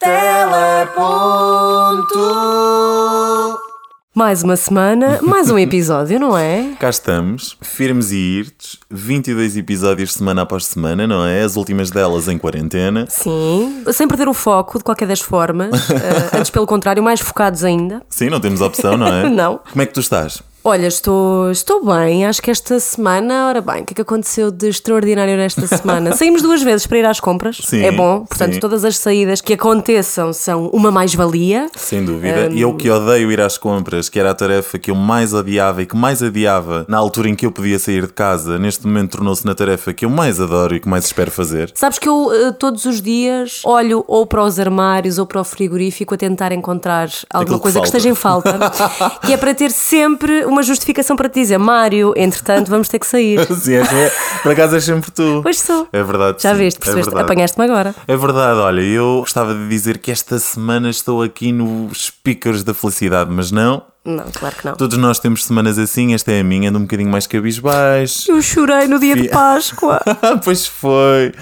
Teleponto. Mais uma semana, mais um episódio, não é? Cá estamos, firmes e irtes, 22 episódios semana após semana, não é? As últimas delas em quarentena. Sim, sem perder o foco de qualquer das formas. Eh, antes, pelo contrário, mais focados ainda. Sim, não temos opção, não é? Não. Como é que tu estás? Olha, estou, estou bem. Acho que esta semana, ora bem, o que é que aconteceu de extraordinário nesta semana? Saímos duas vezes para ir às compras. Sim, é bom. Portanto, sim. todas as saídas que aconteçam são uma mais-valia. Sem dúvida. E eu que odeio ir às compras, que era a tarefa que eu mais odiava e que mais adiava na altura em que eu podia sair de casa, neste momento tornou-se na tarefa que eu mais adoro e que mais espero fazer. Sabes que eu eh, todos os dias olho ou para os armários ou para o frigorífico a tentar encontrar alguma que coisa que, esteja em falta, que é para ter sempre uma justificação para te dizer, Mário, entretanto, vamos ter que sair. Sim, é, é, por acaso és sempre tu. Pois sou. É verdade. Já sim, viste, é percebeste? verdade. Apanhaste-me agora. É verdade, olha, eu gostava de dizer que esta semana estou aqui nos pícaros da felicidade, mas não. Não, claro que não. Todos nós temos semanas assim, esta é a minha, ando um bocadinho mais cabisbaixo. Eu chorei no dia de Páscoa. pois foi.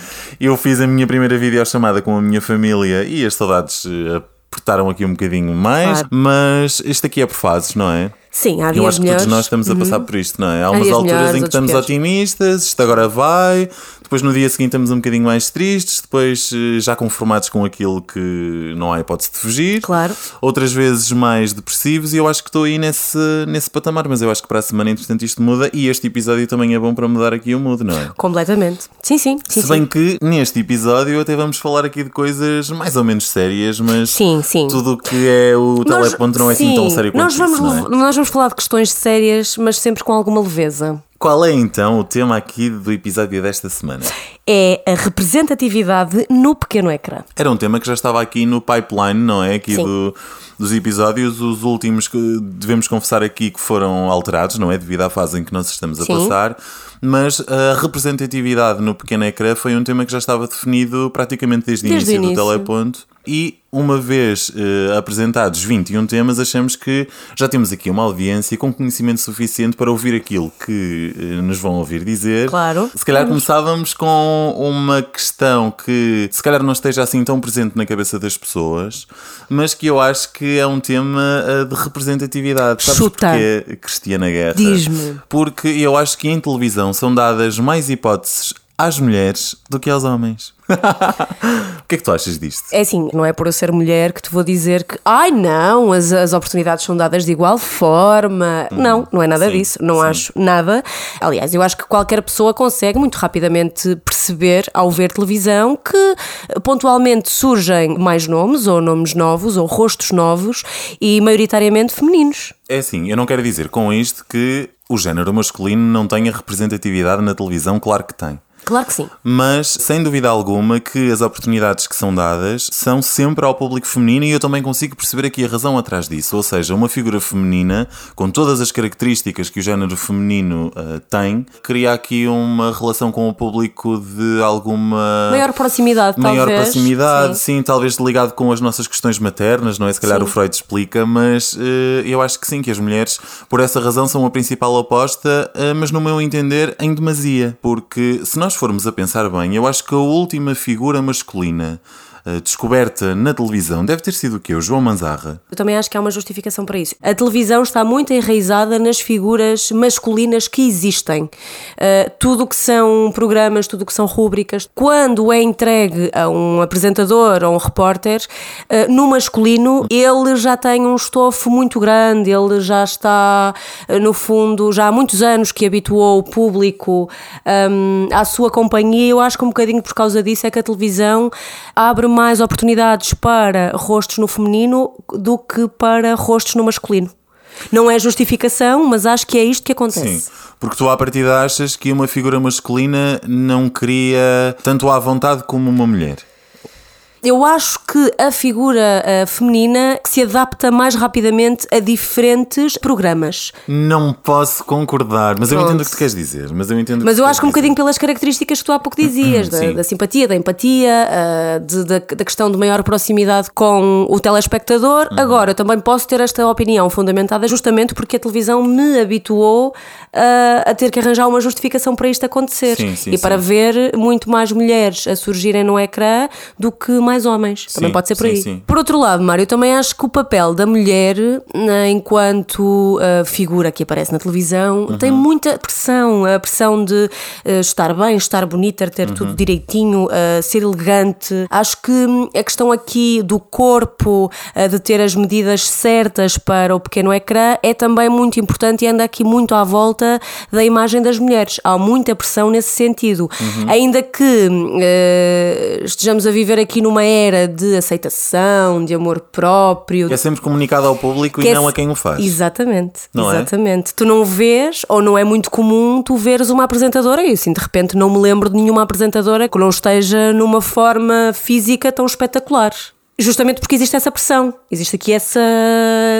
Eu fiz a minha primeira videochamada com a minha família e as saudades eh, apertaram aqui um bocadinho mais, Claro. mas isto aqui é por fases, não é? Sim, há dias Eu acho que melhores. todos nós estamos a passar por isto, não é? Há umas dias alturas melhores, em que estamos piores. otimistas, isto agora vai, depois no dia seguinte estamos um bocadinho mais tristes, depois eh, já conformados com aquilo que não há hipótese de fugir. Claro. Outras vezes mais depressivos e eu acho que estou aí nesse, nesse patamar, mas eu acho que para a semana, entretanto, isto muda e este episódio também é bom para mudar aqui o mood, não é? Completamente. Sim, sim. sim, Se sim. bem que neste episódio até vamos falar aqui de coisas mais ou menos sérias, mas Sim, sim. tudo o que é o Nós- teleponto não é assim tão sim, sério quanto nós vamos, isso, não é? Vamos falar de questões sérias, mas sempre com alguma leveza. Qual é então o tema aqui do episódio desta semana? É a representatividade no pequeno ecrã. Era um tema que já estava aqui no pipeline, não é? Aqui Sim. do- dos episódios, os últimos que devemos confessar aqui que foram alterados, não é? Devido à fase em que nós estamos a Sim. passar. Mas a representatividade no pequeno ecrã foi um tema que já estava definido praticamente desde, o Desde o início do início. teleponto. E uma vez eh, apresentados 21 temas, achamos que já temos aqui uma audiência com conhecimento suficiente para ouvir aquilo que eh, nos vão ouvir dizer. Claro. Se calhar começávamos com uma questão que se calhar não esteja assim tão presente na cabeça das pessoas, mas que eu acho que é um tema eh, de representatividade. Sabes Chuta. porquê, Cristiana Guerra? Diz-me. Porque eu acho que em televisão são dadas mais hipóteses às mulheres do que aos homens. o que é que tu achas disto? É assim, não é por eu ser mulher que te vou dizer que, ai não, as, as oportunidades são dadas de igual forma. Não, não é nada Sim, disso. Não sim. acho nada. Aliás, eu acho que qualquer pessoa consegue muito rapidamente perceber, ao ver televisão, que pontualmente surgem mais nomes, ou nomes novos, ou rostos novos, e maioritariamente femininos. É assim, eu não quero dizer com isto que o género masculino não tenha representatividade na televisão, claro que tem. Claro que sim. Mas, sem dúvida alguma, que as oportunidades que são dadas são sempre ao público feminino e eu também consigo perceber aqui a razão atrás disso. Ou seja, uma figura feminina, com todas as características que o género feminino ah, tem, cria aqui uma relação com o público de alguma. Maior proximidade, Maior talvez. proximidade, Sim. sim. talvez ligado com as nossas questões maternas, não é? Se calhar Sim. o Freud explica, mas eh, eu acho que sim, que as mulheres, por essa razão, são a principal oposta, eh, mas no meu entender, em demasia. Porque se nós formos a pensar bem, eu acho que a última figura masculina descoberta na televisão deve ter sido o quê? O João Manzarra. Eu também acho que há uma justificação para isso. A televisão está muito enraizada nas figuras masculinas que existem. Uh, tudo o que são programas, tudo o que são rúbricas, quando é entregue a um apresentador ou um repórter, uh, no masculino, ele já tem um estofo muito grande, ele já está, no fundo, já há muitos anos que habituou o público um, à sua companhia. Eu acho que um bocadinho por causa disso é que a televisão abre mais oportunidades para rostos no feminino do que para rostos no masculino. Não é justificação, mas acho que é isto que acontece. Sim, porque tu à partida achas que uma figura masculina não cria tanto à vontade como uma mulher. Eu acho que a figura eh, feminina se adapta mais rapidamente a diferentes programas. Não posso concordar, mas eu Pronto. entendo o que tu queres dizer. Mas eu entendo Mas eu acho que um dizer. bocadinho pelas características que tu há pouco dizias, da, da simpatia, da empatia, ah, de- da, da questão de maior proximidade com o telespectador. Uhum. Agora, eu também posso ter esta opinião fundamentada justamente porque a televisão me habituou ah, a ter que arranjar uma justificação para isto acontecer. Sim, sim, e para sim. ver muito mais mulheres a surgirem no ecrã do que mais homens. Também Sim, pode ser por sim, aí. sim. Por outro lado, Mário, eu também acho que o papel da mulher, né, enquanto uh, figura que aparece na televisão, Uhum. tem muita pressão. A pressão de uh, estar bem, estar bonita, ter Uhum. tudo direitinho, uh, ser elegante. Acho que hum, a questão aqui do corpo, de ter as medidas certas para o pequeno ecrã, é também muito importante e anda aqui muito à volta da imagem das mulheres. Há muita pressão nesse sentido. Uhum. Ainda que uh, estejamos a viver aqui numa era de aceitação, de amor próprio. É sempre comunicado ao público e é não a quem o faz. Exatamente, Não é? exatamente. Tu não vês, ou não é muito comum, tu veres uma apresentadora e assim de repente não me lembro de nenhuma apresentadora que não esteja numa forma física tão espetacular. Justamente porque existe essa pressão, existe aqui essa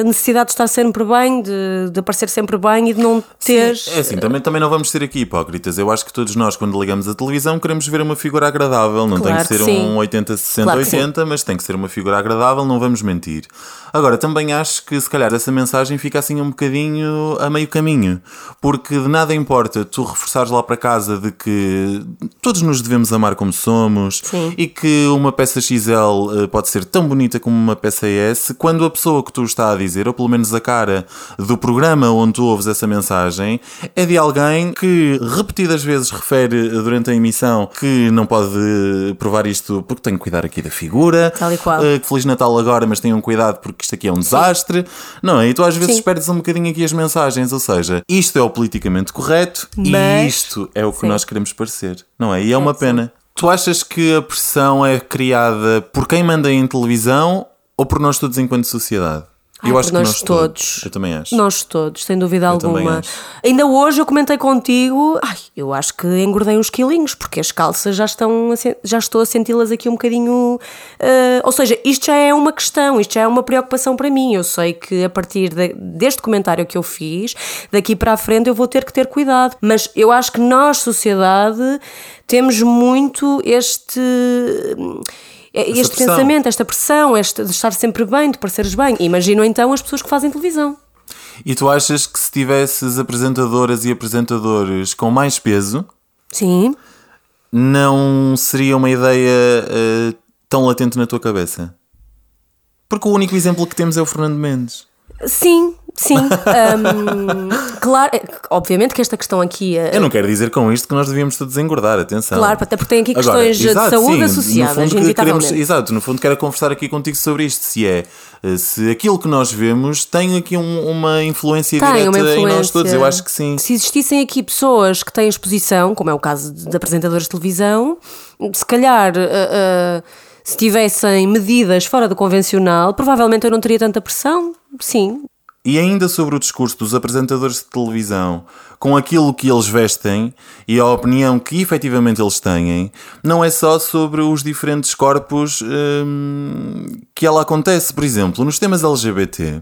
necessidade de estar sempre bem, de, de aparecer sempre bem e de não teres. É assim, também, também não vamos ser aqui hipócritas. Eu acho que todos nós, quando ligamos a televisão, queremos ver uma figura agradável. Não Claro tem que ser sim. um 80, 60, Claro que sim. 80, mas tem que ser uma figura agradável, não vamos mentir. Agora, também acho que se calhar essa mensagem fica assim um bocadinho a meio caminho. Porque de nada importa tu reforçares lá para casa de que todos nos devemos amar como somos Sim. e que uma peça XL eh, pode ser tão bonita como uma peça S, quando a pessoa que tu está a dizer, ou pelo menos a cara do programa onde tu ouves essa mensagem, é de alguém que repetidas vezes refere durante a emissão que não pode provar isto porque tem que cuidar aqui da figura. Tal e qual. eh, Feliz Natal agora, mas tenham cuidado porque isto aqui é um desastre. Não é? E tu às vezes Sim. perdes um bocadinho aqui as mensagens, ou seja, isto é o politicamente correto e Mas- isto é o que Sim. nós queremos parecer. Não é? E é uma sim. pena. Tu achas que a pressão é criada por quem manda em televisão ou por nós todos enquanto sociedade? Ai, por nós todos. Eu também acho. Nós todos, sem dúvida Eu alguma. acho. Ainda hoje eu comentei contigo, ai, eu acho que engordei uns quilinhos, porque as calças já estão, já estou a senti-las aqui um bocadinho. eh, ou seja, isto já é uma questão, isto já é uma preocupação para mim. Eu sei que a partir de- deste comentário que eu fiz, daqui para a frente eu vou ter que ter cuidado. Mas eu acho que nós, sociedade, temos muito este. Este pressão. pensamento, esta pressão, este de estar sempre bem, de pareceres bem. Imagino então as pessoas que fazem televisão. E tu achas que se tivesses apresentadoras e apresentadores com mais peso, Sim. não seria uma ideia eh, tão latente na tua cabeça? Porque o único exemplo que temos é o Fernando Mendes. Sim, sim. Hum, claro, é, obviamente que esta questão aqui. é- Eu não quero dizer com isto que nós devíamos todos engordar, atenção. Claro, até porque tem aqui Agora, questões de exato, saúde sim, associadas, no fundo, queremos, exato, no fundo quero conversar aqui contigo sobre isto, se é eh, se aquilo que nós vemos tem aqui um- uma influência Tem direta uma influência. em nós todos, eu acho que sim. Se existissem aqui pessoas que têm exposição, como é o caso de de apresentadores de televisão, se calhar. ah, ah, se tivessem medidas fora do convencional, provavelmente eu não teria tanta pressão. Sim, E ainda sobre o discurso dos apresentadores de televisão, com aquilo que eles vestem e a opinião que efetivamente eles têm, não é só sobre os diferentes corpos hum, que ela acontece. Por exemplo, nos temas LGBT,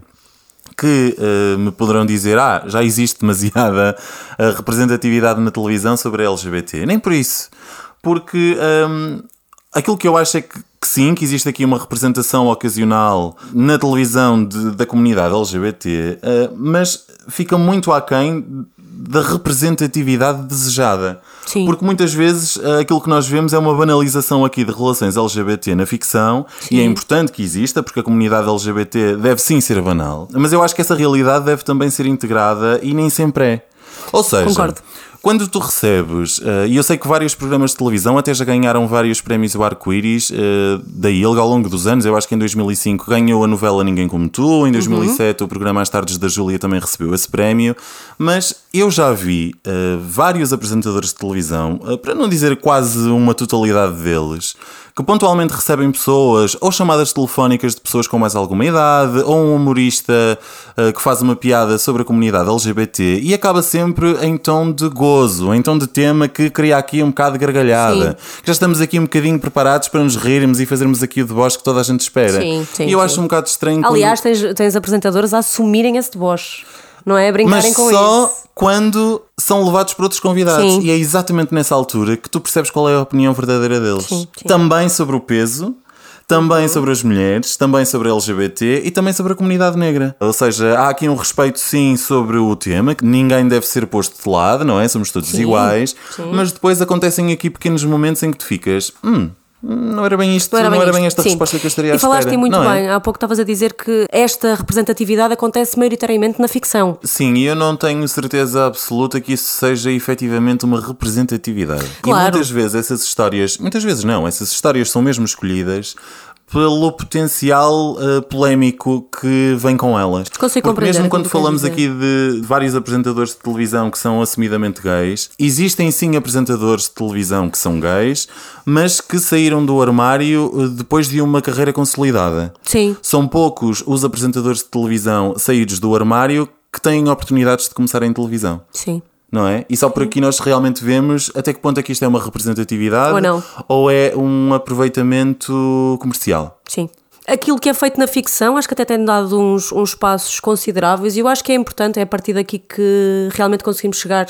que eh, me poderão dizer, ah, já existe demasiada eh, representatividade na televisão sobre a LGBT. Nem por isso. Porque hum, aquilo que eu acho é que, que sim, que existe aqui uma representação ocasional na televisão de- da comunidade LGBT, eh, mas fica muito aquém da representatividade desejada. Sim. Porque muitas vezes eh, aquilo que nós vemos é uma banalização aqui de relações LGBT na ficção e é importante que exista porque a comunidade LGBT deve sim ser banal, mas eu acho que essa realidade deve também ser integrada e nem sempre é. Ou seja, Concordo. Quando tu recebes, eh, e eu sei que vários programas de televisão até já ganharam vários prémios do arco-íris uh, da ILGA ao longo dos anos. Eu acho que em 2005 ganhou a novela Ninguém Como Tu, em 2007 o programa As Tardes da Júlia também recebeu esse prémio. Mas eu já vi eh, vários apresentadores de televisão, eh, para não dizer quase uma totalidade deles, que pontualmente recebem pessoas ou chamadas telefónicas de pessoas com mais alguma idade, ou um humorista eh, que faz uma piada sobre a comunidade LGBT e acaba sempre em tom de gozo, em tom de tema que cria aqui um bocado de gargalhada. Já estamos aqui um bocadinho preparados para nos rirmos e fazermos aqui o deboche que toda a gente espera. Sim, sim, e eu sim. acho um bocado estranho quando- Aliás, tens, tens apresentadores a assumirem esse deboche, não é? Brincarem mas com só isso. Quando são levados por outros convidados. Sim. E é exatamente nessa altura que tu percebes qual é a opinião verdadeira deles. Sim, sim. Também sobre o peso. Também sobre as mulheres, também sobre a LGBT e também sobre a comunidade negra. Ou seja, há aqui um respeito sim sobre o tema, que ninguém deve ser posto de lado, não é? Somos todos iguais. Mas depois acontecem aqui pequenos momentos em que tu ficas. Hum, não era bem isto, Não era bem, isto. esta Sim. resposta que eu estaria à E falaste espera. muito não é? bem, há pouco estavas a dizer que esta representatividade acontece maioritariamente na ficção. Sim, e eu não tenho certeza absoluta que isso seja efetivamente uma representatividade. Claro. E muitas vezes essas histórias, muitas vezes não, essas histórias são mesmo escolhidas pelo potencial eh, polémico que vem com elas. Consigo Porque mesmo aquilo quando falamos aqui de vários apresentadores de televisão que são assumidamente gays, existem sim apresentadores de televisão que são gays, mas que saíram do armário eh, depois de uma carreira consolidada. Sim. São poucos os apresentadores de televisão saídos do armário que têm oportunidades de começar em televisão. Sim. Não é? E só por aqui nós realmente vemos até que ponto é que isto é uma representatividade Ou não. ou é um aproveitamento comercial. Sim. Aquilo que é feito na ficção, acho que até tem dado uns, uns passos consideráveis e eu acho que é importante, é a partir daqui que realmente conseguimos chegar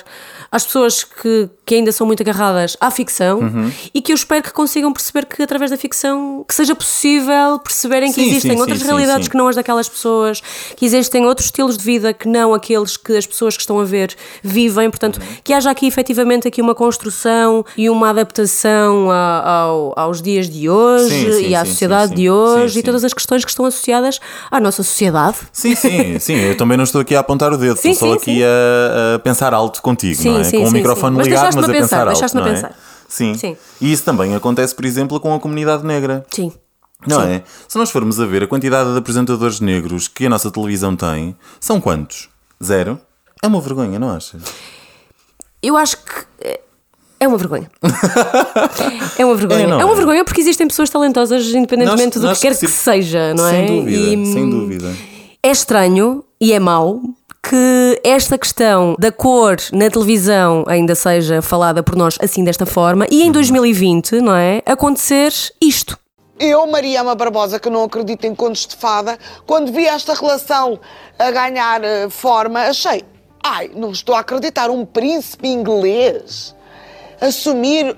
às pessoas que, que ainda são muito agarradas à ficção Uhum. e que eu espero que consigam perceber que através da ficção que seja possível perceberem que Sim, existem sim, outras sim, realidades que não as daquelas pessoas, que existem outros estilos de vida que não aqueles que as pessoas que estão a ver vivem, portanto, Uhum. que haja aqui efetivamente aqui uma construção e uma adaptação a- ao- aos dias de hoje e à sociedade de hoje todas as questões que estão associadas à nossa sociedade. Sim, sim, sim. Eu também não estou aqui a apontar o dedo, Sim, estou só sim, aqui a, a pensar alto contigo, Sim, não é? sim, Com o microfone sim. Mas ligado, mas a pensar, pensar, alto, deixaste-me a não é? pensar. Sim. Sim. E isso também acontece, por exemplo, com a comunidade negra. Sim. Não Sim. é? Se nós formos a ver a quantidade de apresentadores negros que a nossa televisão tem, são quantos? Zero? É uma vergonha, não achas? Eu acho que é- é uma vergonha. é uma vergonha. É, É, uma é? vergonha porque existem pessoas talentosas independentemente Nós- do nós que quer que se- seja, não é? Sem dúvida, E, sem dúvida. É estranho e é mau que esta questão da cor na televisão ainda seja falada por nós assim desta forma e em 2020, não é? Acontecer isto. Eu, Mariama Barbosa, que não acredito em contos de fada, quando vi esta relação a ganhar eh, forma, achei, ai, não estou a acreditar, um príncipe inglês assumir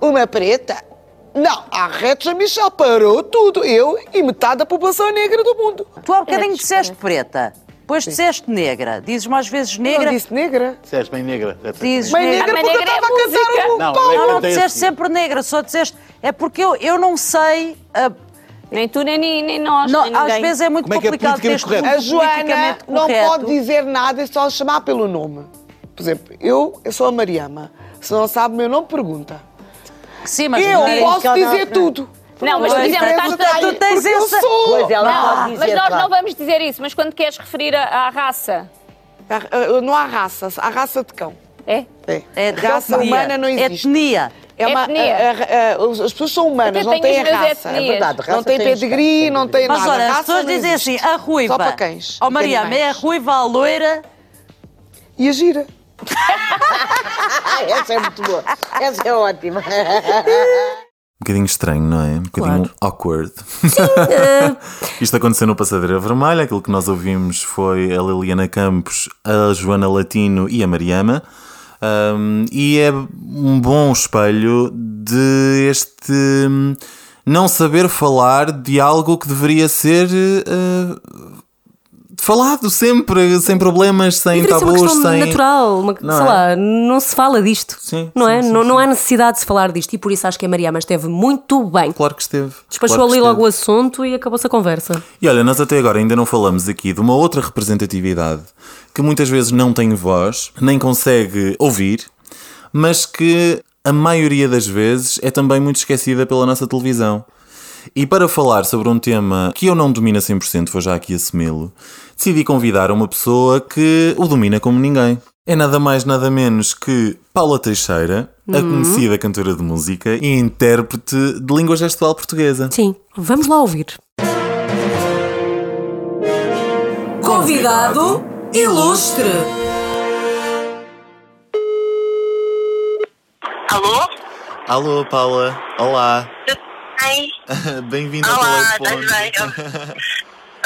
uma preta? Não, a Reta Michel parou tudo, eu e metade da população negra do mundo. Tu há bocadinho disseste preta, depois disseste negra. Dizes mais vezes negra, Não disse negra. Disseste bem negra. dizes Mas negra. negra porque eu negra é estava a cantar o Não, pau. Não, não disseste esse- sempre negra, só disseste. É porque eu, eu não sei. Nem tu, nem, nem nós, não, nem às vezes é muito Como é que é complicado ter correto? A Joana não correto. pode dizer nada e só chamar pelo nome. Por exemplo, eu, eu sou a Mariama. Se não sabe o meu nome, pergunta. Sim, mas Eu não posso dizer tudo. Não, mas, A por exemplo, diferença estás- está aí, tu tens porque eu essa- sou. Pois ela Não, pode mas dizer, nós claro. não vamos dizer isso. Mas quando queres referir a- à raça, Não há raça, há raça de cão. é? É. É raça etnia. humana não existe. Etnia. É uma, Etnia. a- a- a- as pessoas são humanas, não têm raça. etnias. É verdade, raça Não tem tem pedigree, não tem Mas nada. olha, as pessoas não dizem assim, a ruiva. Só para cães. Ó Mariana, é a ruiva, a loira. E a gira. Essa é muito boa. Essa é ótima. Um bocadinho estranho, não é? Um bocadinho Claro. awkward. Eh, Isto aconteceu no Passadeira Vermelha. Aquilo que nós ouvimos foi a Liliana Campos, a Joana Latino e a Mariama. Um, e é um bom espelho de este hum, não saber falar de algo que deveria ser uh, falado sempre, sem problemas, sem Deveria ser uma tabus, questão sem. natural, uma- Não sei é? lá, não se fala disto. Sim, não sim, é? sim, não, não há necessidade de se falar disto e por isso acho que a Mariama esteve muito bem. Claro que esteve. Despachou claro ali esteve. logo o assunto e acabou-se a conversa. E olha, nós até agora ainda não falamos aqui de uma outra representatividade que muitas vezes não tem voz, nem consegue ouvir, mas que a maioria das vezes é também muito esquecida pela nossa televisão. E para falar sobre um tema que eu não domino a 100%, vou já aqui assumi-lo, decidi convidar uma pessoa que o domina como ninguém. É nada mais nada menos que Paula Teixeira, a conhecida cantora de música e intérprete de língua gestual portuguesa. Sim, vamos lá ouvir. Convidado ilustre. Alô? Alô, Paula. Olá. Bem-vinda ao Olá, telefone. bem?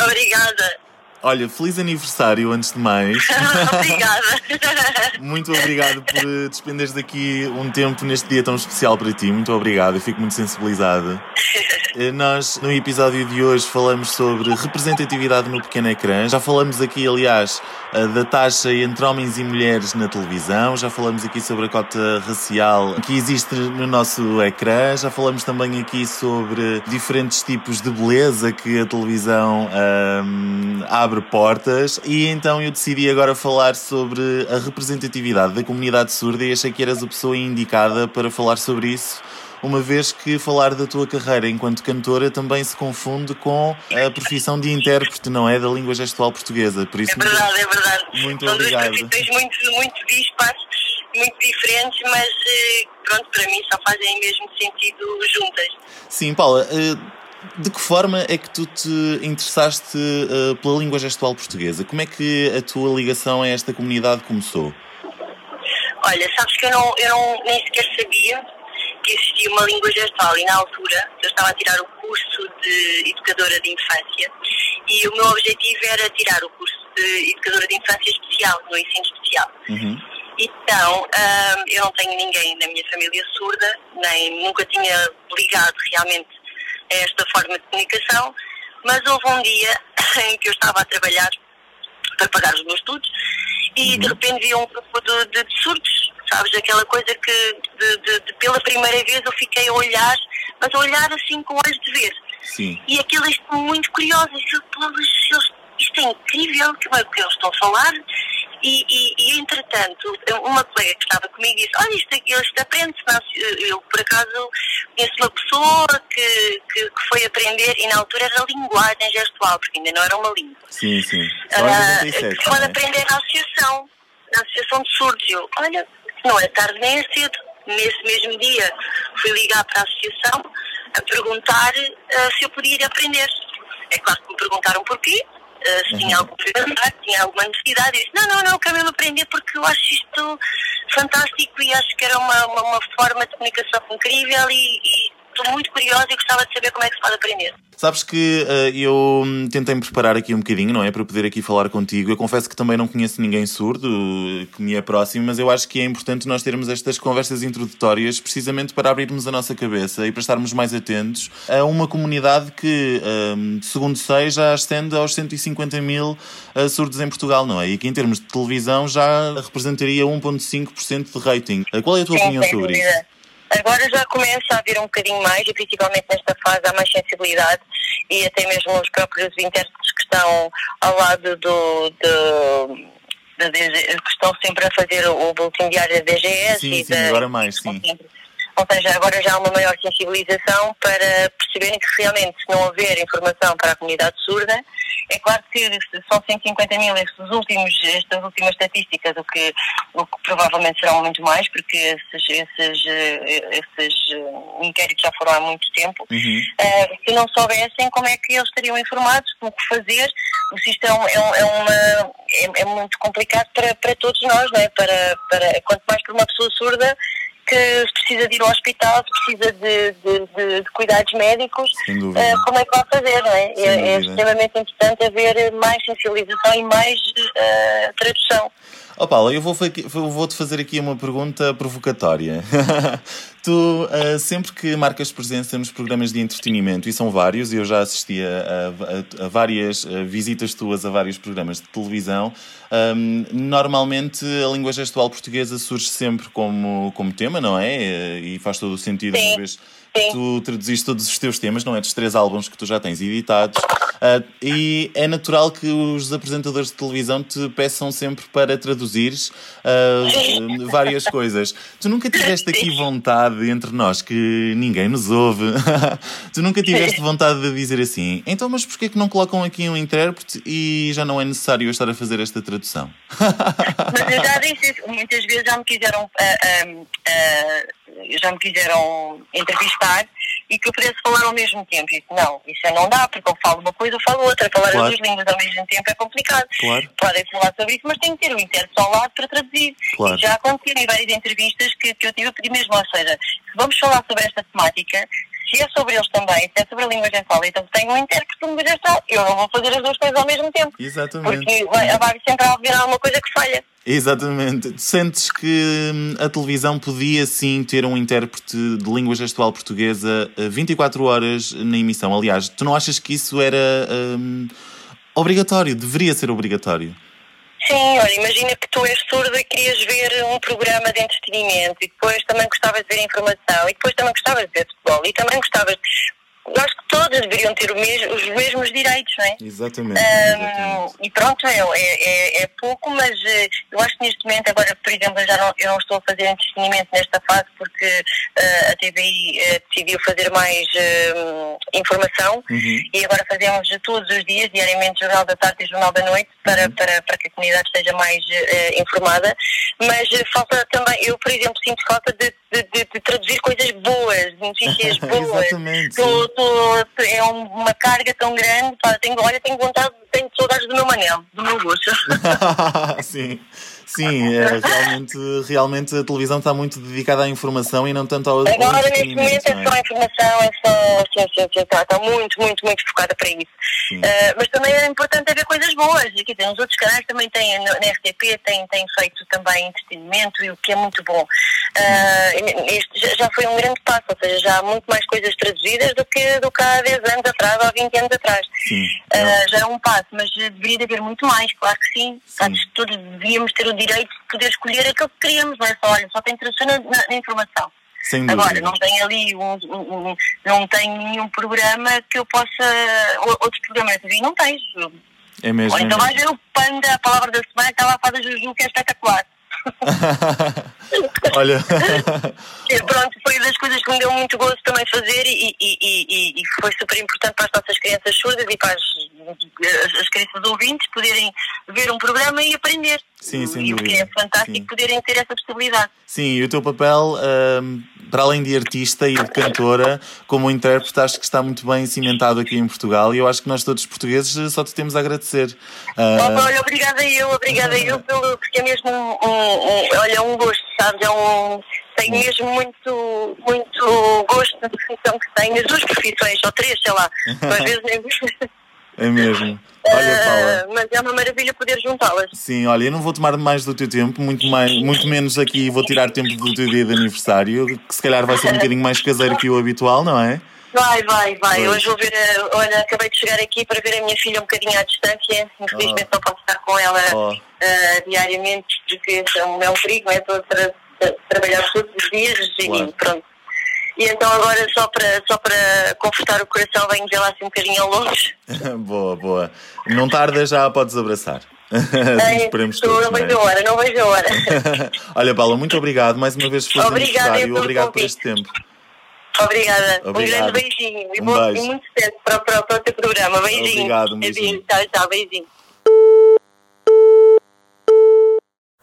Obrigada. Olha, feliz aniversário antes de mais. Obrigada. muito obrigado por eh, despenderes daqui um tempo neste dia tão especial para ti. Muito obrigado, eu fico muito sensibilizado. eh, nós no episódio de hoje falamos sobre representatividade no pequeno ecrã. Já falamos aqui, aliás, eh, da taxa entre homens e mulheres na televisão, já falamos aqui sobre a cota racial que existe no nosso ecrã, já falamos também aqui sobre diferentes tipos de beleza que a televisão hum, abre portas e então eu decidi agora falar sobre a representatividade da comunidade surda e achei que eras a pessoa indicada para falar sobre isso uma vez que falar da tua carreira enquanto cantora também se confunde com a profissão de intérprete, não é? Da língua gestual portuguesa. Por isso, É verdade, é verdade. Muito São obrigado. profissões muito, muito dispares, muito diferentes, mas eh, pronto, para mim só fazem mesmo sentido juntas. Sim, Paula, eh, de que forma é que tu te interessaste eh, pela língua gestual portuguesa? Como é que a tua ligação a esta comunidade começou? Olha, sabes que eu, não, eu não, nem sequer sabia que existia uma língua gestual e na altura eu estava a tirar o curso de educadora de infância e o meu objetivo era tirar o curso de educadora de infância especial, no ensino especial. Uhum. Então, hum, eu não tenho ninguém na minha família surda, nem nunca tinha ligado realmente esta forma de comunicação, mas houve um dia em que eu estava a trabalhar para pagar os meus estudos e de repente vi um grupo de, de, de surdos, sabes? Aquela coisa que de, pela primeira vez eu fiquei a olhar, mas a olhar assim com olhos de ver. Sim. E aquilo é muito curioso, isto é incrível, como é que eles estão a falar. E, e, e, entretanto, uma colega que estava comigo disse, olha, isto, aqui- isto aprende-se. Eu, por acaso, conheço uma pessoa que, que, que foi aprender, e na altura era linguagem gestual, porque ainda não era uma língua. Sim, sim. Ah, 97, que é? aprender na associação, na associação de surdos. Eu, olha, não é tarde nem é cedo. Nesse mesmo dia fui ligar para a associação a perguntar ah, se eu podia ir aprender. É claro que me perguntaram porquê, ah, se tinha alguma dificuldade, se tinha alguma necessidade. Eu disse, não, não, não, quero mesmo aprender porque eu acho isto fantástico e acho que era uma, uma, uma forma de comunicação incrível e, e estou muito curiosa e gostava de saber como é que se pode aprender. Sabes que eh, eu hum, tentei me preparar aqui um bocadinho, não é? Para poder aqui falar contigo. Eu confesso que também não conheço ninguém surdo que me é próximo, mas eu acho que é importante nós termos estas conversas introdutórias precisamente para abrirmos a nossa cabeça e para estarmos mais atentos a uma comunidade que, hum, segundo sei, já ascende aos 150 mil eh, surdos em Portugal, não é? E que em termos de televisão já representaria 1,5% de rating. Eh, Qual é a tua Sim, opinião sobre isso? Agora já começa a haver um bocadinho mais, e principalmente nesta fase há mais sensibilidade, e até mesmo os próprios intérpretes que estão ao lado do. do que estão sempre a fazer o boletim diário da DGS Sim, e sim, da, agora mais, sim. Ou seja, agora já há uma maior sensibilização para perceberem que realmente se não houver informação para a comunidade surda, é claro que são 150 mil estes últimos, estas últimas estatísticas, o que, o que provavelmente serão muito mais, porque esses, esses, esses inquéritos já foram há muito tempo, Uhum. eh, se não soubessem como é que eles estariam informados, o que fazer, porque isto é, é, é uma, é, é muito complicado para, para todos nós, não é? Para, para, quanto mais para uma pessoa surda que se precisa de ir ao hospital, se precisa de, de, de- de cuidados médicos, eh, como é que vai fazer, não é? É, é extremamente importante haver mais sensibilização e mais eh, tradução. Ó Paula, eu vou fa- eu vou-te fazer aqui uma pergunta provocatória. tu, ah, sempre que marcas presença nos programas de entretenimento, e são vários, eu já assisti a, a- a várias ah, visitas tuas a vários programas de televisão, ahm, normalmente a língua gestual portuguesa surge sempre como, como tema, não é? E faz todo o sentido, Sim, uma vez sim. tu traduziste todos os teus temas, não é? Dos três álbuns que tu já tens editados. Ah, e é natural que os apresentadores de televisão te peçam sempre para traduzires ah, várias coisas. Tu nunca tiveste aqui vontade entre nós, que ninguém nos ouve, tu nunca tiveste vontade de dizer assim, então, mas porquê que não colocam aqui um intérprete e já não é necessário eu estar a fazer esta tradução? Mas eu já disse isso, muitas vezes já me quiseram, ah, já me quiseram entrevistar e que eu pudesse falar ao mesmo tempo. E não, isso não dá, porque eu falo uma coisa, eu falo outra. Falar Claro. as duas línguas ao mesmo tempo é complicado. Claro. Podem falar sobre isso, mas tem que ter o intérprete ao lado para traduzir. Claro. E já aconteceu em várias entrevistas que, que eu tive a pedir mesmo, ou seja, se vamos falar sobre esta temática, se é sobre eles também, se é sobre a língua gestual, então tenho um intérprete de língua gestual. Eu não vou fazer as duas coisas ao mesmo tempo. Exatamente. Porque vai, vai sempre haver alguma coisa que falha. Exatamente. Sentes que hum, a televisão podia sim ter um intérprete de língua gestual portuguesa eh, 24 horas na emissão? Aliás, tu não achas que isso era hum, obrigatório? Deveria ser obrigatório? Sim, olha, imagina que tu és surda e querias ver um programa de entretenimento e depois também gostavas de ver informação e depois também gostavas de ver futebol e também gostavas. Eu acho que todas deveriam ter o mes- os mesmos direitos, não é? Exatamente. Ahm, e pronto, é, é, é- é pouco, mas eh, eu acho que neste momento, agora, por exemplo, já não, eu não estou a fazer entretenimento nesta fase porque eh, a TVI eh, decidiu fazer mais eh, informação e agora fazemos todos os dias, diariamente, Jornal da Tarde e Jornal da Noite, para, para, para que a comunidade esteja mais informada. Mas falta também, eu, por exemplo, sinto falta de, de, de- de traduzir coisas boas, notícias boas. Exatamente, Tô- tô- é um- uma carga tão grande, pá, tenho, olha, tenho vontade, tenho saudades do meu manel, do meu gosto. sim. Sim, é, realmente, realmente a televisão está muito dedicada à informação e não tanto ao, Agora, neste momento, é não só a informação, é só. Sim, sim, sim, está, muito, muito, muito focada para isso. Sim. Ah, mas também é importante haver coisas boas. Quer dizer, os outros canais também têm, na RTP, têm, têm feito também entretenimento e o que é muito bom. Ah, este já, foi um grande passo, ou seja, já há muito mais coisas traduzidas do que, do que há 10 anos atrás ou há 20 anos atrás. Sim. Ah, já é um passo, mas eh, deveria de haver muito mais, claro que sim. Acho que todos devíamos ter o direito de poder escolher aquilo que queríamos, não é só, olha, só tem tradução na, na- informação. Sem dúvida. Agora, não tem ali um, um- um- não tem nenhum programa que eu possa. ou- Outros programas de TV não tens. É mesmo. Ou então é vais ver o Panda, a palavra da semana, que está lá a da Juju, que é espetacular. Olha, E Pronto, foi das coisas que me deu muito gosto também fazer e, e, e, e- e foi super importante para as nossas crianças surdas e para as, as crianças ouvintes poderem ver um programa e aprender. Sim, sem e que dúvida. é fantástico Sim. poderem ter essa possibilidade. sim, e o teu papel, hum, para além de artista e de cantora, como intérprete, acho que está muito bem cimentado aqui em Portugal e eu acho que nós todos portugueses só te temos a agradecer. Opa, olha, obrigada eu, obrigada eu, pelo, porque é mesmo um, um- um- olha, um gosto, sabes? É um, tenho mesmo muito, muito gosto na profissão que tenho, as duas profissões, ou três, sei lá, às vezes nem é mesmo. Olha, Paula. Ah, mas é uma maravilha poder juntá-las. Sim, olha, eu não vou tomar mais do teu tempo, muito, mais, muito menos aqui vou tirar tempo do teu dia de aniversário, que se calhar vai ser um bocadinho mais caseiro que o habitual, não é? Vai, vai, vai. Pois. Hoje vou ver, a- olha, acabei de chegar aqui para ver a minha filha um bocadinho à distância. Infelizmente não posso estar com ela Oh. ah, diariamente, porque é um, é um perigo, não é? Estou a tra- tra- trabalhar todos os dias Claro. e pronto. E então agora só para, só para confortar o coração venho ver lá assim um bocadinho ao longe. boa, boa. Não tarda, já podes abraçar. Assim esperemos todos, não não é? vejo a hora, não vejo a hora. Olha, Paula, muito obrigado. Mais uma vez, feliz Obrigada, pelo Obrigado por este tempo. Obrigada. Obrigado. Um grande beijinho. E, Um bom- beijo. e muito sucesso para, para, para o teu programa. Beijinho. Obrigado, um beijinho. Tchau, tchau. Beijinho.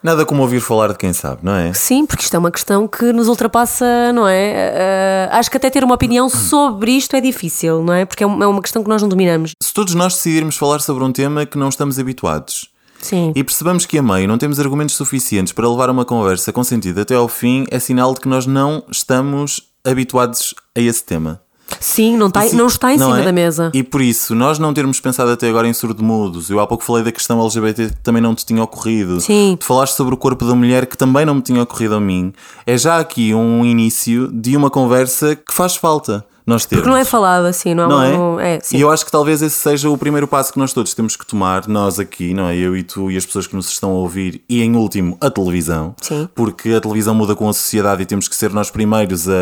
Nada como ouvir falar de quem sabe, não é? Sim, porque isto é uma questão que nos ultrapassa, não é? Ah, acho que até ter uma opinião sobre isto é difícil, não é? Porque é é uma questão que nós não dominamos. Se todos nós decidirmos falar sobre um tema que não estamos habituados Sim. e percebamos que a meio não temos argumentos suficientes para levar uma conversa com sentido até ao fim, é sinal de que nós não estamos habituados a esse tema. Sim, não está, se- não está em não cima é? da mesa. E por isso, nós não termos pensado até agora em surdo-mudos, eu há pouco falei da questão LGBT que também não te tinha ocorrido. Sim. Tu falaste sobre o corpo da mulher que também não me tinha ocorrido a mim. É já aqui um início de uma conversa que faz falta nós termos. Porque não é falado assim, não, Não é? não- é sim. E eu acho que talvez esse seja o primeiro passo que nós todos temos que tomar, nós aqui, não é? Eu e tu e as pessoas que nos estão a ouvir, e em último, a televisão. Sim. Porque a televisão muda com a sociedade e temos que ser nós primeiros a,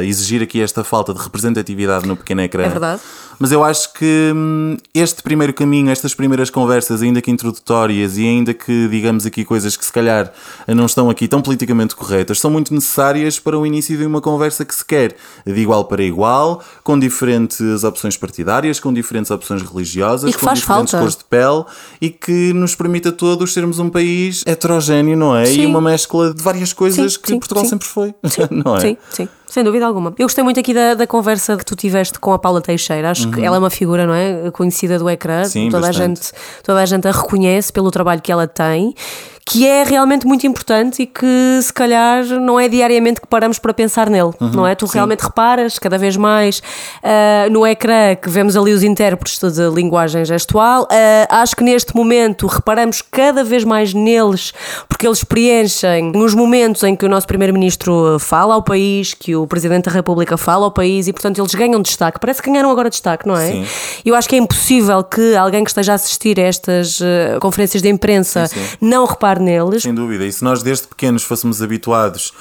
a exigir aqui esta falta de representatividade no pequeno ecrã. É verdade. Mas eu acho que hum, este primeiro caminho, estas primeiras conversas, ainda que introdutórias e ainda que digamos aqui coisas que se calhar não estão aqui tão politicamente corretas, são muito necessárias para o início de uma conversa que se quer de igual para igual, com diferentes opções partidárias, com diferentes opções religiosas, E com diferentes falta. cores de pele e que nos permita a todos sermos um país heterogéneo, não é? E Sim. uma mescla de várias coisas Sim, que sim, Portugal sempre foi, não é? Sim, sim. Sem dúvida alguma. Eu gostei muito aqui da, da conversa que tu tiveste com a Paula Teixeira. Acho que ela é uma figura, não é? Conhecida do ecrã. Uhum. Sim, toda, a bastante. gente, toda a gente a reconhece pelo trabalho que ela tem. Que é realmente muito importante e que se calhar não é diariamente que paramos para pensar nele, Uhum, não é? Tu realmente reparas cada vez mais ah, no ecrã que vemos ali os intérpretes de linguagem gestual. Ah, acho que neste momento reparamos cada vez mais neles porque eles preenchem os momentos em que o nosso Primeiro-Ministro fala ao país, que o Presidente da República fala ao país e, portanto, eles ganham destaque. Parece que ganharam agora destaque, não é? Sim. Eu acho que é impossível que alguém que esteja a assistir a estas eh, conferências de imprensa Sim, sim. não repare neles. Sem dúvida. E se nós desde pequenos fôssemos habituados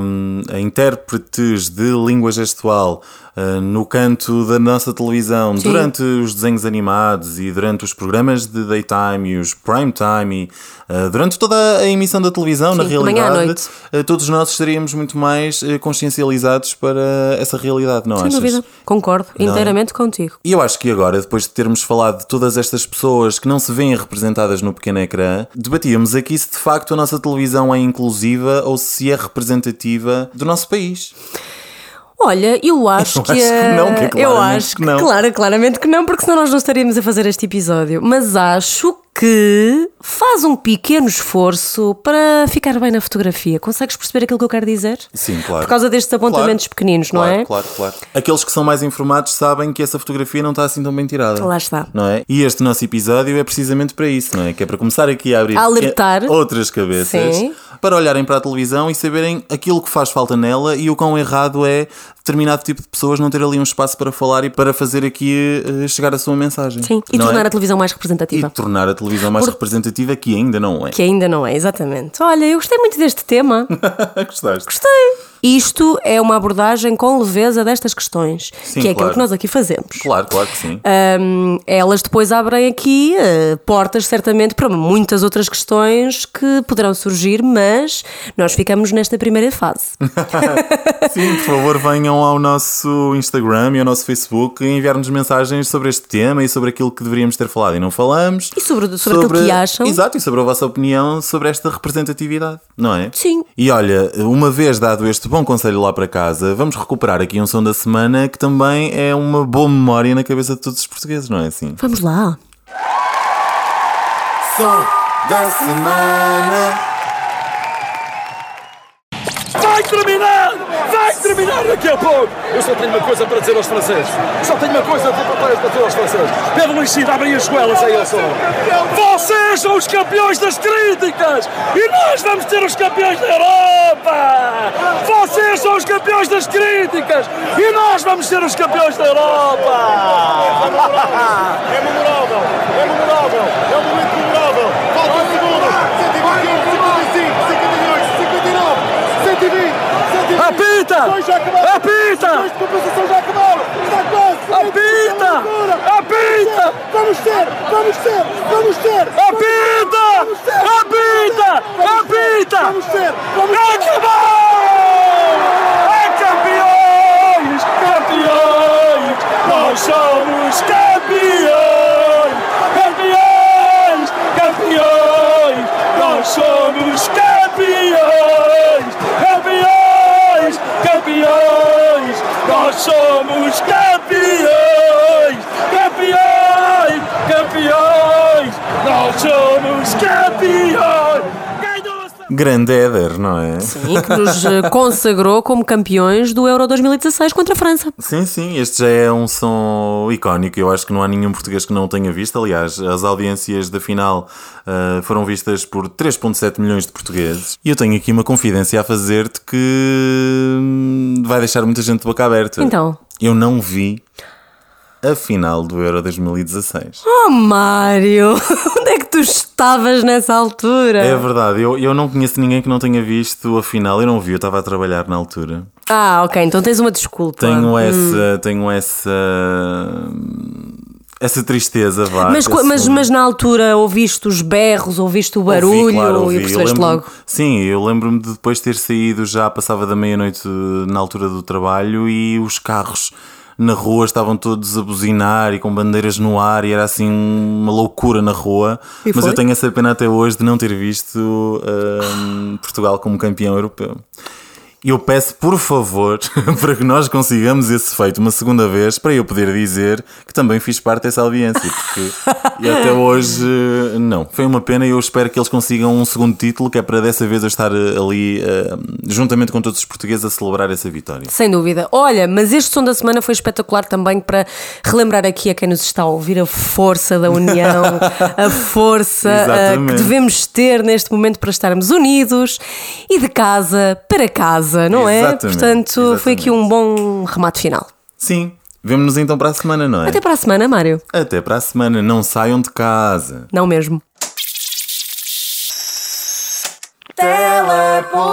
hum, a intérpretes de língua gestual hum, no canto da nossa televisão, Sim. durante os desenhos animados e durante os programas de daytime e os prime time e uh, durante toda a emissão da televisão, na Sim, à realidade, uh, todos nós estaríamos muito mais consciencializados para essa realidade, não Sem achas? dúvida, concordo Não é? inteiramente contigo. E eu acho que agora, depois de termos falado de todas estas pessoas que não se veem representadas no pequeno ecrã, debatíamos aqui se de facto a nossa televisão é inclusiva ou se é representativa do nosso país. Olha, eu acho Eu que. acho que não, que é eu acho que não. Claro, claramente que não, porque senão nós não estaríamos a fazer este episódio. Mas acho que faz um pequeno esforço para ficar bem na fotografia. Consegues perceber aquilo que eu quero dizer? Sim, claro. Por causa destes apontamentos Claro, pequeninos, não claro, é? Claro, claro. Aqueles que são mais informados sabem que essa fotografia não está assim tão bem tirada. Lá está. Não é? E este nosso episódio é precisamente para isso, não é? Que é para começar aqui a abrir A alertar. outras cabeças Sim. para olharem para a televisão e saberem aquilo que faz falta nela e o quão errado é determinado tipo de pessoas não ter ali um espaço para falar e para fazer aqui eh, chegar a sua mensagem. Sim, e não tornar é? a televisão mais E representativa. tornar a televisão mais representativa que ainda não é. Que ainda não é, exatamente. Olha, eu gostei muito deste tema. Gostaste? Gostei. Isto é uma abordagem com leveza destas questões, Sim, que é aquilo claro. que nós aqui fazemos. Claro, claro que sim. Hum, elas depois abrem aqui eh, portas, certamente, para muitas outras questões que poderão surgir, mas nós ficamos nesta primeira fase. Sim, por favor, venham ao nosso Instagram e ao nosso Facebook e enviar-nos mensagens sobre este tema e sobre aquilo que deveríamos ter falado e não falamos. E sobre- sobre aquilo que acham. Exato, e sobre a vossa opinião sobre esta representatividade, não é? Sim. E olha, uma vez dado este bom conselho lá para casa, vamos recuperar aqui um som da semana que também é uma boa memória na cabeça de todos os portugueses, não é assim? Vamos lá. Som da semana. Vai terminar! Vai terminar daqui a pouco! Eu só tenho uma coisa para dizer aos franceses. Só tenho uma coisa para dizer aos franceses. Pedro Luís Cid, abrem as goelas aí ao som. Vocês são os campeões das críticas! E nós vamos ser os campeões da Europa! São os campeões das críticas! E nós vamos ser os campeões da Europa! É memorável, é memorável, é um momento memorável. Falta um segundo, 121, 55, 58, 59, 120, 120. Apita! Apita! Os dois de compensação já acabaram. Está quase. Apita! Apita! Vamos ter, vamos ter, vamos ter. Apita! Vamos ter. Apita! Apita! Vamos ter, vamos ter. Acabou! Nós somos campeões! Campeões! Campeões! Nós somos campeões! Campeões! Campeões! Nós somos campeões! Campeões! Campeões! Nós somos campeões! Grande Éder, não é? Sim, que nos eh, consagrou como campeões do Euro 2016 contra a França. Sim, sim, este já é um som icónico. Eu acho que não há nenhum português que não o tenha visto. Aliás, as audiências da final ah, foram vistas por 3,7 milhões de portugueses. E eu tenho aqui uma confidência a fazer-te que hum, vai deixar muita gente de boca aberta. Então? Eu não vi a final do Euro 2016. Oh, Mário, onde é tu estavas nessa altura? É verdade, eu, eu não conheço ninguém que não tenha visto a final. Eu não vi, eu estava a trabalhar na altura. Ah, ok, então tens uma desculpa. Tenho Hum. essa. Tenho essa. Essa tristeza, vá. Mas, esse- mas, mas na altura ouviste os berros, ouviste o Ouvi, barulho claro, ouvi. e percebeste logo. Sim, eu lembro-me de depois ter saído, já passava da meia-noite na altura do trabalho e os carros na rua estavam todos a buzinar e com bandeiras no ar e era assim uma loucura na rua. E Mas foi? eu tenho essa pena até hoje de não ter visto Portugal como campeão europeu. Eu peço, por favor, para que nós consigamos esse feito uma segunda vez, para eu poder dizer que também fiz parte dessa audiência, porque e até hoje não. Foi uma pena e eu espero que eles consigam um segundo título, que é para dessa vez eu estar eh, ali, uh, juntamente com todos os portugueses, a celebrar essa vitória. Sem dúvida. Olha, mas este som da semana foi espetacular também para relembrar aqui a quem nos está a ouvir a força da união, a força uh, que devemos ter neste momento para estarmos unidos e de casa para casa casa, não é? Portanto, exatamente. foi aqui um bom remate final. Sim. Vemo-nos então para a semana, não é? Até para a semana, Mário. Até para a semana. Não saiam de casa. Não mesmo. Teleponto.